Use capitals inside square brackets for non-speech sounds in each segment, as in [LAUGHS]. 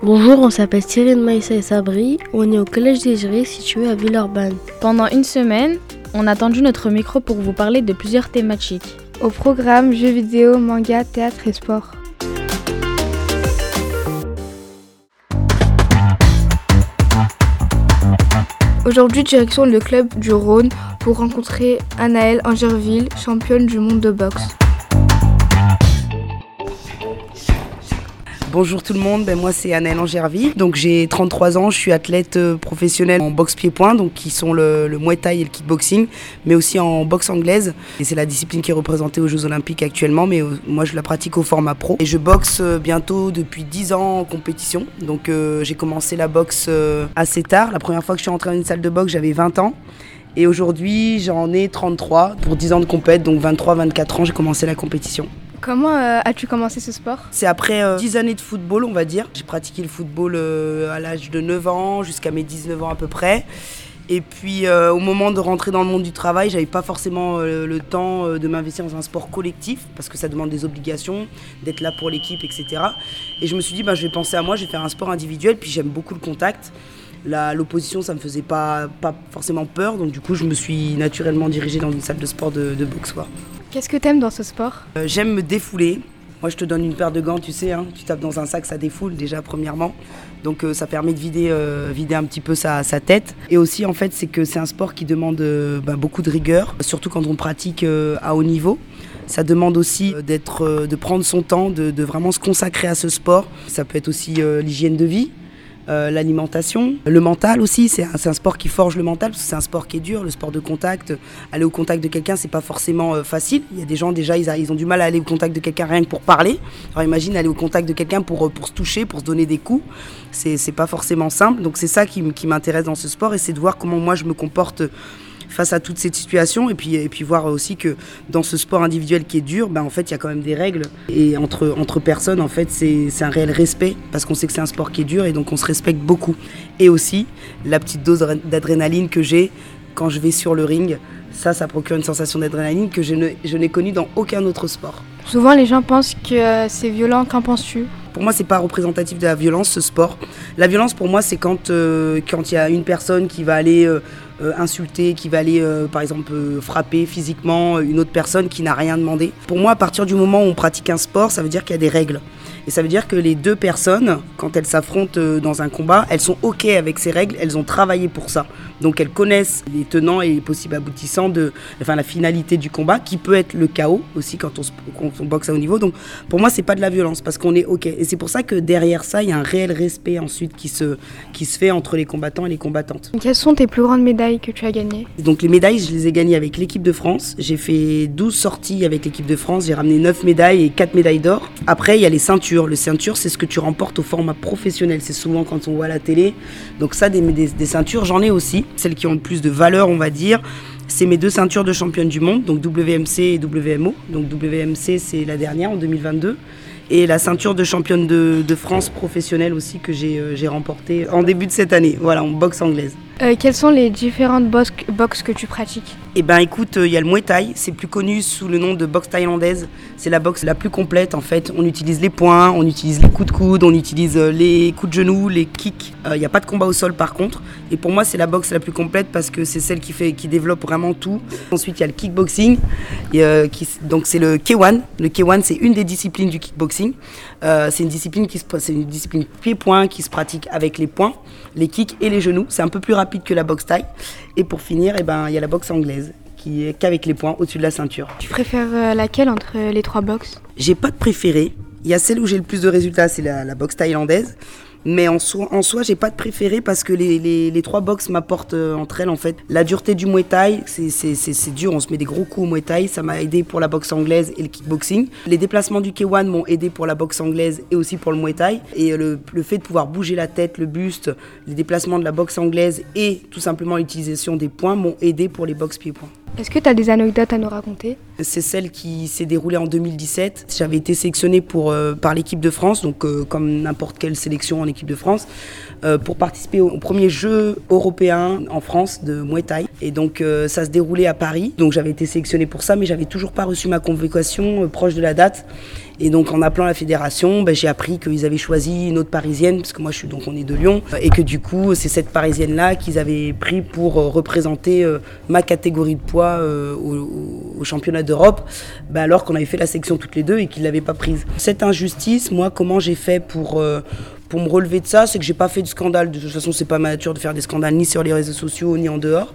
Bonjour, on s'appelle Cyril Maïssa et Sabri. On est au collège des Jurés situé à Villeurbanne. Pendant une semaine, on a tendu notre micro pour vous parler de plusieurs thématiques. Au programme jeux vidéo, manga, théâtre et sport. Aujourd'hui, direction le club du Rhône pour rencontrer Anaëlle Angerville, championne du monde de boxe. Bonjour tout le monde, ben moi c'est Annelle Angerville, donc j'ai 33 ans, je suis athlète euh, professionnelle en boxe pied-point, donc qui sont le, le Muay Thai et le kickboxing, mais aussi en boxe anglaise. Et c'est la discipline qui est représentée aux Jeux Olympiques actuellement, mais euh, moi je la pratique au format pro. Et je boxe euh, bientôt depuis 10 ans en compétition, donc j'ai commencé la boxe assez tard. La première fois que je suis rentrée dans une salle de boxe, j'avais 20 ans. Et aujourd'hui, j'en ai 33 pour 10 ans de compète, donc 23-24 ans, j'ai commencé la compétition. Comment euh, as-tu commencé ce sport? C'est après euh, 10 années de football, on va dire. J'ai pratiqué le football euh, à l'âge de 9 ans, jusqu'à mes 19 ans à peu près. Et puis euh, au moment de rentrer dans le monde du travail, j'avais pas forcément euh, le temps euh, de m'investir dans un sport collectif parce que ça demande des obligations, d'être là pour l'équipe, etc. Et je me suis dit, bah, je vais penser à moi, je vais faire un sport individuel, puis j'aime beaucoup le contact. L'opposition, ça me faisait pas, forcément peur, donc du coup, je me suis naturellement dirigée dans une salle de sport de, boxe. Qu'est-ce que t'aimes dans ce sport? Euh, J'aime me défouler. Moi, je te donne une paire de gants, tu sais, hein, tu tapes dans un sac, ça défoule déjà, premièrement. Donc, euh, ça permet de vider, euh, vider un petit peu sa, tête. Et aussi, en fait, c'est que c'est un sport qui demande bah, beaucoup de rigueur, surtout quand on pratique à haut niveau. Ça demande aussi de prendre son temps, de, vraiment se consacrer à ce sport. Ça peut être aussi l'hygiène de vie, euh, l'alimentation, le mental aussi. C'est un, sport qui forge le mental parce que c'est un sport qui est dur, le sport de contact. Aller au contact de quelqu'un, c'est pas forcément euh, facile. Il y a des gens déjà, ils, ont du mal à aller au contact de quelqu'un rien que pour parler. Alors imagine aller au contact de quelqu'un pour, euh, pour se toucher, pour se donner des coups. C'est pas forcément simple. Donc c'est ça qui m'intéresse dans ce sport et c'est de voir comment moi je me comporte face à toutes ces situations et puis, et puis voir aussi que dans ce sport individuel qui est dur, ben en fait il y a quand même des règles et entre, entre personnes en fait c'est un réel respect parce qu'on sait que c'est un sport qui est dur et donc on se respecte beaucoup. Et aussi la petite dose d'adrénaline que j'ai quand je vais sur le ring, ça ça procure une sensation d'adrénaline que je n'ai connue dans aucun autre sport. Souvent, les gens pensent que euh, c'est violent. Qu'en penses-tu? Pour moi, c'est pas représentatif de la violence, ce sport. La violence, pour moi, c'est quand euh, il y a une personne qui va aller euh, insulter, qui va aller, par exemple, frapper physiquement une autre personne qui n'a rien demandé. Pour moi, à partir du moment où on pratique un sport, ça veut dire qu'il y a des règles. Et ça veut dire que les deux personnes, quand elles s'affrontent euh, dans un combat, elles sont OK avec ces règles, elles ont travaillé pour ça. Donc elles connaissent les tenants et les possibles aboutissants de enfin, la finalité du combat, qui peut être le chaos aussi quand on, se- quand on boxe à haut niveau. Donc pour moi, c'est pas de la violence parce qu'on est OK. Et c'est pour ça que derrière ça, il y a un réel respect ensuite qui se, qui se fait entre les combattants et les combattantes. Quelles sont tes plus grandes médailles que tu as gagnées? Donc les médailles, je les ai gagnées avec l'équipe de France. J'ai fait 12 sorties avec l'équipe de France. J'ai ramené 9 médailles et 4 médailles d'or. Après, il y a les ceintures. Le ceinture, c'est ce que tu remportes au format professionnel. C'est souvent quand on voit la télé. Donc ça, des, ceintures, j'en ai aussi. Celles qui ont le plus de valeur, on va dire. C'est mes deux ceintures de championne du monde, donc WMC et WMO. Donc WMC, c'est la dernière en 2022. Et la ceinture de championne de, France professionnelle aussi que euh, j'ai remportée en début de cette année. Voilà, en boxe anglaise. Euh, Quelles sont les différentes box- boxes que tu pratiques Eh ben écoute, euh, il y a le Muay Thai, c'est plus connu sous le nom de boxe thaïlandaise. C'est la boxe la plus complète en fait. On utilise les poings, on utilise les coups de coude, on utilise euh, les coups de genoux, les kicks. Euh, Il n'y a pas de combat au sol par contre. Et pour moi, c'est la boxe la plus complète parce que c'est celle qui fait, qui développe vraiment tout. Ensuite, il y a le kickboxing, euh, donc c'est le K1. Le K1, c'est une des disciplines du kickboxing. Euh, c'est une discipline qui c'est une discipline pied-point qui se pratique avec les poings, les kicks et les genoux. C'est un peu plus rapide que la boxe thaï. Et pour finir, eh ben, il y a la boxe anglaise qui est qu'avec les poings au-dessus de la ceinture. Tu préfères euh, laquelle entre les trois boxes? J'ai pas de préféré. Il y a celle où j'ai le plus de résultats, c'est la, la boxe thaïlandaise. Mais en soi, en soi j'ai pas de préféré parce que les, trois boxes m'apportent euh, entre elles en fait. La dureté du Muay Thai, c'est- dur, on se met des gros coups au Muay Thai, ça m'a aidé pour la boxe anglaise et le kickboxing. Les déplacements du K1 m'ont aidé pour la boxe anglaise et aussi pour le Muay Thai. Et le, le fait de pouvoir bouger la tête, le buste, les déplacements de la boxe anglaise et tout simplement l'utilisation des poings m'ont aidé pour les boxes pieds-points. Est-ce que tu as des anecdotes à nous raconter? C'est celle qui s'est déroulée en 2017. J'avais été sélectionnée euh, par l'équipe de France, donc euh, comme n'importe quelle sélection en équipe de France. Euh, pour participer au premier jeu européen en France de Muay Thai. Et donc euh, ça se déroulait à Paris. Donc j'avais été sélectionnée pour ça, mais j'avais toujours pas reçu ma convocation euh, proche de la date. Et donc en appelant la fédération, ben, j'ai appris qu'ils avaient choisi une autre parisienne, parce que moi je suis donc on est de Lyon, et que du coup c'est cette parisienne là qu'ils avaient pris pour représenter ma catégorie de poids au, championnat d'Europe, ben, alors qu'on avait fait la section toutes les deux et qu'ils l'avaient pas prise. Cette injustice, moi comment j'ai fait pour pour me relever de ça, c'est que j'ai pas fait de scandale. De toute façon, c'est pas ma nature de faire des scandales ni sur les réseaux sociaux ni en dehors.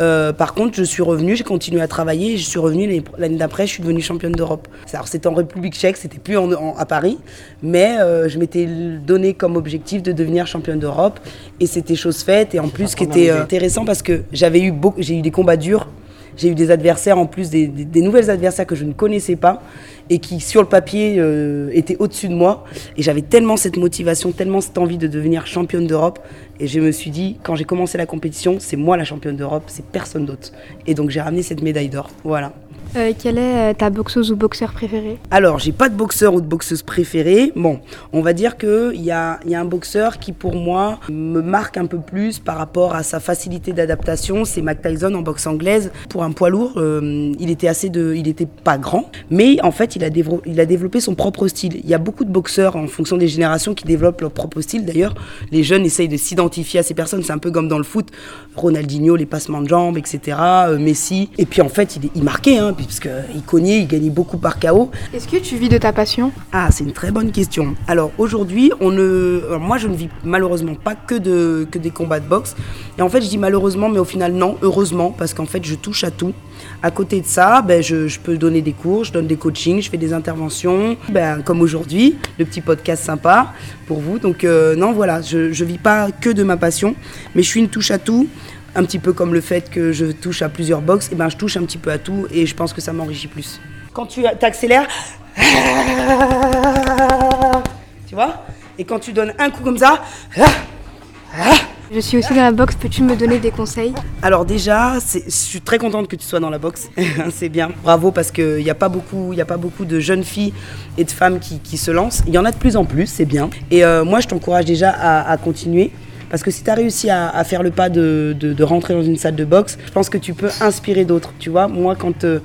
Euh, par contre, je suis revenue, j'ai continué à travailler et je suis revenue l'année- d'après, je suis devenue championne d'Europe. Alors c'était en République tchèque, c'était plus en- en- à Paris, mais euh, je m'étais donné comme objectif de devenir championne d'Europe et c'était chose faite. Et en plus, ce qui était euh, intéressant parce que j'avais eu j'ai eu des combats durs. J'ai eu des adversaires en plus, des, nouvelles adversaires que je ne connaissais pas et qui, sur le papier, euh, étaient au-dessus de moi. Et j'avais tellement cette motivation, tellement cette envie de devenir championne d'Europe. Et je me suis dit, quand j'ai commencé la compétition, c'est moi la championne d'Europe, c'est personne d'autre. Et donc j'ai ramené cette médaille d'or. Voilà. Euh, quelle est euh, ta boxeuse ou boxeur préféré Alors, j'ai pas de boxeur ou de boxeuse préférée. Bon, on va dire qu'il y a, y a un boxeur qui, pour moi, me marque un peu plus par rapport à sa facilité d'adaptation. C'est Mac Tyson en boxe anglaise. Pour un poids lourd, euh, il était assez de, il était pas grand, mais en fait, il a, développé son propre style. Il y a beaucoup de boxeurs en fonction des générations qui développent leur propre style. D'ailleurs, les jeunes essayent de s'identifier à ces personnes. C'est un peu comme dans le foot. Ronaldinho, les passements de jambes, etc. Messi. Et puis en fait, il, il marquait, hein, parce qu'il cognait, il gagnait beaucoup par KO. Est-ce que tu vis de ta passion? Ah, c'est une très bonne question. Alors aujourd'hui, on ne, alors, moi je ne vis malheureusement pas que de que des combats de boxe. Et en fait, je dis malheureusement, mais au final non, heureusement, parce qu'en fait, je touche à tout. À côté de ça, ben, je, je peux donner des cours, je donne des coachings, je fais des interventions, ben, comme aujourd'hui, le petit podcast sympa pour vous. Donc euh, non, voilà, je je vis pas que de ma passion, mais je suis une touche à tout. Un petit peu comme le fait que je touche à plusieurs box, et ben je touche un petit peu à tout et je pense que ça m'enrichit plus. Quand tu accélères, tu vois? Et quand tu donnes un coup comme ça, Je suis aussi dans la boxe, peux-tu me donner des conseils? Alors déjà, je suis très contente que tu sois dans la boxe. [LAUGHS] c'est bien. Bravo parce qu'il n'y a, pas beaucoup- il y a pas beaucoup de jeunes filles et de femmes qui, qui se lancent. Il y en a de plus en plus, c'est bien. Et euh, moi, je t'encourage déjà à, à continuer. Parce que si tu as réussi à, faire le pas de, rentrer dans une salle de boxe, je pense que tu peux inspirer d'autres. Tu vois, moi, quand, euh,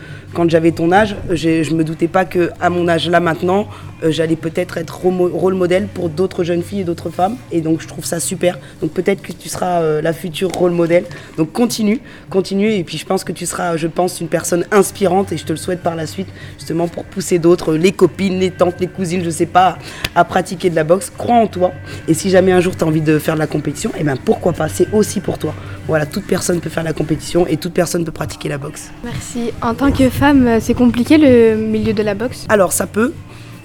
j'avais ton âge, je me doutais pas que à mon âge là maintenant, euh, j'allais peut-être être rôle modèle pour d'autres jeunes filles et d'autres femmes. Et donc, je trouve ça super. Donc, peut-être que tu seras euh, la future rôle modèle. Donc, continue, continue. Et puis, je pense que tu seras, je pense, une personne inspirante. Et je te le souhaite par la suite, justement, pour pousser d'autres, les copines, les tantes, les cousines, je sais pas, à pratiquer de la boxe. Crois en toi. Et si jamais un jour tu as envie de faire de la compétition, eh ben pourquoi pas? C'est aussi pour toi. Voilà, toute personne peut faire la compétition et toute personne peut pratiquer la boxe. Merci. En tant que femme, euh, c'est compliqué le milieu de la boxe? Alors ça peut.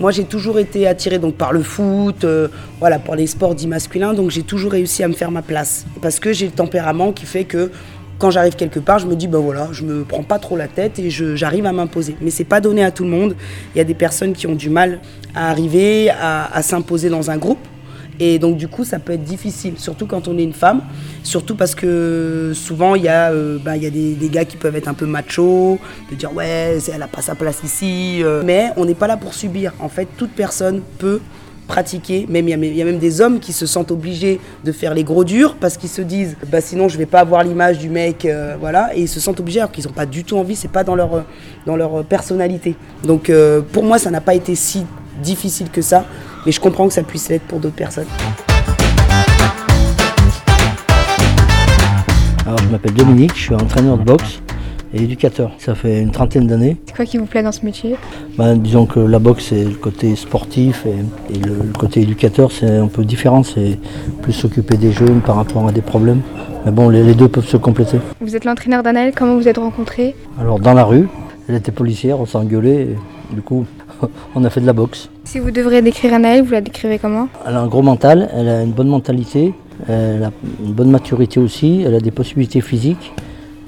Moi j'ai toujours été attirée par le foot, euh, voilà, par les sports dits masculins, donc j'ai toujours réussi à me faire ma place. Parce que j'ai le tempérament qui fait que quand j'arrive quelque part, je me dis ben voilà, je me prends pas trop la tête et j'arrive à m'imposer. Mais c'est pas donné à tout le monde. Il y a des personnes qui ont du mal à arriver à s'imposer dans un groupe. Et donc du coup, ça peut être difficile, surtout quand on est une femme, surtout parce que souvent il y a, euh, il y a des, gars qui peuvent être un peu machos, de dire ouais, elle a pas sa place ici, euh. mais on n'est pas là pour subir. En fait, toute personne peut pratiquer, même il y, a- même des hommes qui se sentent obligés de faire les gros durs parce qu'ils se disent bah sinon je vais pas avoir l'image du mec euh, voilà. Et ils se sentent obligés alors qu'ils n'ont pas du tout envie. C'est pas dans leur dans leur personnalité. Donc euh, pour moi ça n'a pas été si difficile que ça mais je comprends que ça puisse l'être pour d'autres personnes Alors, je m'appelle Dominique, je suis entraîneur de boxe et éducateur. Ça fait une trentaine d'années. C'est quoi qui vous plaît dans ce métier? Ben, disons que la boxe, c'est le côté sportif et, et le, le côté éducateur, c'est un peu différent. C'est plus s'occuper des jeunes par rapport à des problèmes. Mais bon, les, les deux peuvent se compléter. Vous êtes l'entraîneur d'Anaël, comment vous êtes rencontrés? Alors, dans la rue, elle était policière, on s'est engueulé. et du coup, [LAUGHS] on a fait de la boxe. Si vous devriez décrire Anaël, vous la décrivez comment? Elle a un gros mental, elle a une bonne mentalité, elle a une bonne maturité aussi, elle a des possibilités physiques.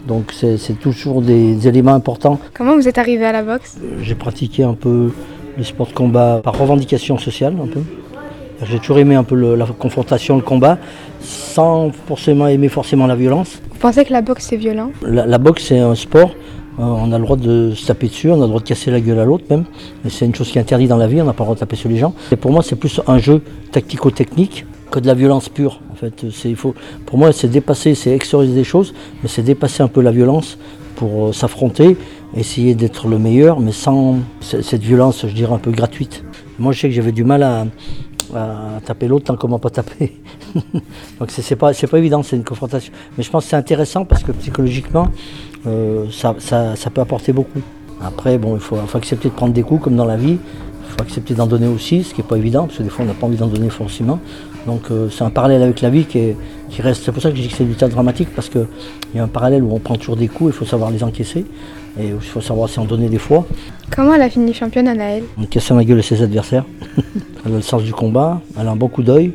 Donc c'est toujours des éléments importants. Comment vous êtes arrivé à la boxe? J'ai pratiqué un peu le sport de combat par revendication sociale un peu. J'ai toujours aimé un peu le- la confrontation, le combat, sans forcément aimer forcément la violence. Vous pensez que la boxe c'est violent? La, la boxe c'est un sport, on a le droit de se taper dessus, on a le droit de casser la gueule à l'autre même. C'est une chose qui est interdite dans la vie, on n'a pas le droit de taper sur les gens. Et pour moi c'est plus un jeu tactico-technique que de la violence pure. En fait, c'est, faut, pour moi, c'est dépasser, c'est extérioriser des choses, mais c'est dépasser un peu la violence pour euh, s'affronter, essayer d'être le meilleur, mais sans cette violence, je dirais, un peu gratuite. Moi, je sais que j'avais du mal à, taper l'autre tant comment pas taper. [LAUGHS] Donc c'est, pas, pas évident, c'est une confrontation. Mais je pense que c'est intéressant parce que psychologiquement, euh, ça, ça, peut apporter beaucoup. Après, bon, il faut, faut, accepter de prendre des coups comme dans la vie. Il faut accepter d'en donner aussi, ce qui n'est pas évident, parce que des fois on n'a pas envie d'en donner forcément. Donc euh, c'est un parallèle avec la vie qui, qui reste. C'est pour ça que je dis que c'est du théâtre dramatique, parce qu'il y a un parallèle où on prend toujours des coups, il faut savoir les encaisser, et il faut savoir s'en donner des fois. Comment elle a fini championne, Anaëlle On casse ma gueule à ses adversaires. [LAUGHS] elle a le sens du combat, elle a un bon coup d'œil,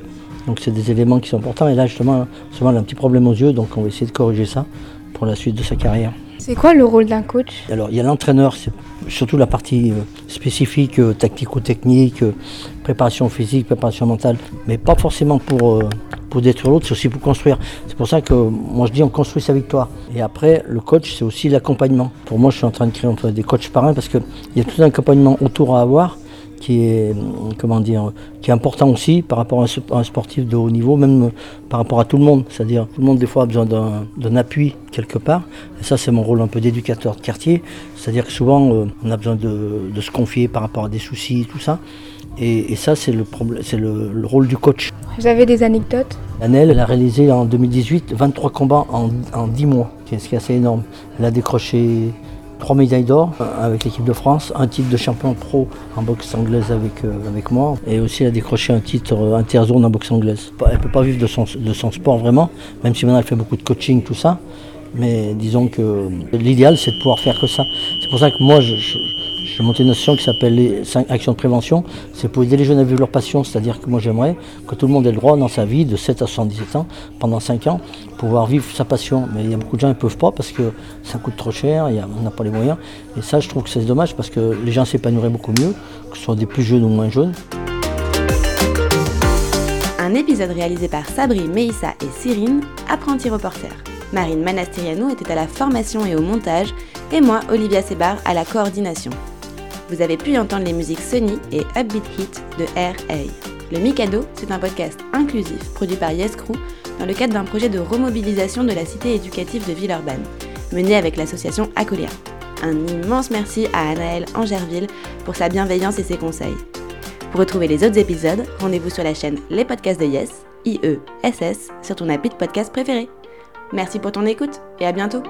donc c'est des éléments qui sont importants. Et là justement, elle a un petit problème aux yeux, donc on va essayer de corriger ça pour la suite de sa carrière. C'est quoi le rôle d'un coach? Alors il y a l'entraîneur, c'est surtout la partie euh, spécifique, euh, tactico-technique, euh, préparation physique, préparation mentale, mais pas forcément pour, détruire l'autre, c'est aussi pour construire. C'est pour ça que moi je dis on construit sa victoire. Et après, le coach, c'est aussi l'accompagnement. Pour moi, je suis en train de créer des coachs parrains parce qu'il y a tout un accompagnement autour à avoir qui est, comment dire, qui est important aussi par rapport à un sportif de haut niveau, même par rapport à tout le monde. C'est-à-dire, tout le monde, des fois, a besoin d'un appui quelque part. Et ça, c'est mon rôle un peu d'éducateur de quartier. C'est-à-dire que souvent, euh, on a besoin de, se confier par rapport à des soucis, tout ça. Et, ça, c'est le, c'est le, rôle du coach. Vous avez des anecdotes? Annelle, elle a réalisé en 2018 23 combats en, en 10 mois, ce qui est assez énorme. Elle a décroché trois médailles d'or euh, avec l'équipe de France, un titre de champion pro en boxe anglaise avec, euh, avec moi, et aussi elle a décroché un titre euh, interzone en boxe anglaise. Elle ne peut pas vivre de son, de son sport vraiment, même si maintenant elle fait beaucoup de coaching, tout ça. Mais disons que l'idéal, c'est de pouvoir faire que ça. C'est pour ça que moi, je, j'ai monté une association qui s'appelle les 5 actions de prévention. C'est pour aider les jeunes à vivre leur passion. C'est-à-dire que moi, j'aimerais que tout le monde ait le droit dans sa vie, de 7 à 77 ans, pendant 5 ans, pouvoir vivre sa passion. Mais il y a beaucoup de gens qui ne peuvent pas parce que ça coûte trop cher, on n'a pas les moyens. Et ça, je trouve que c'est dommage parce que les gens s'épanouiraient beaucoup mieux, que ce soit des plus jeunes ou moins jeunes. Un épisode réalisé par Sabri, Meissa et Cyrine, apprentis reporters. Marine Manastiriano était à la formation et au montage, et moi, Olivia Sebar, à la coordination. Vous avez pu entendre les musiques Sony et Upbeat Hit de R.A. Le Mikado, c'est un podcast inclusif produit par Yes Crew dans le cadre d'un projet de remobilisation de la cité éducative de Villeurbanne, mené avec l'association Acolia. Un immense merci à Anaëlle Angerville pour sa bienveillance et ses conseils. Pour retrouver les autres épisodes, rendez-vous sur la chaîne Les Podcasts de Yes, IE, SS, sur ton appli de podcast préféré. Merci pour ton écoute et à bientôt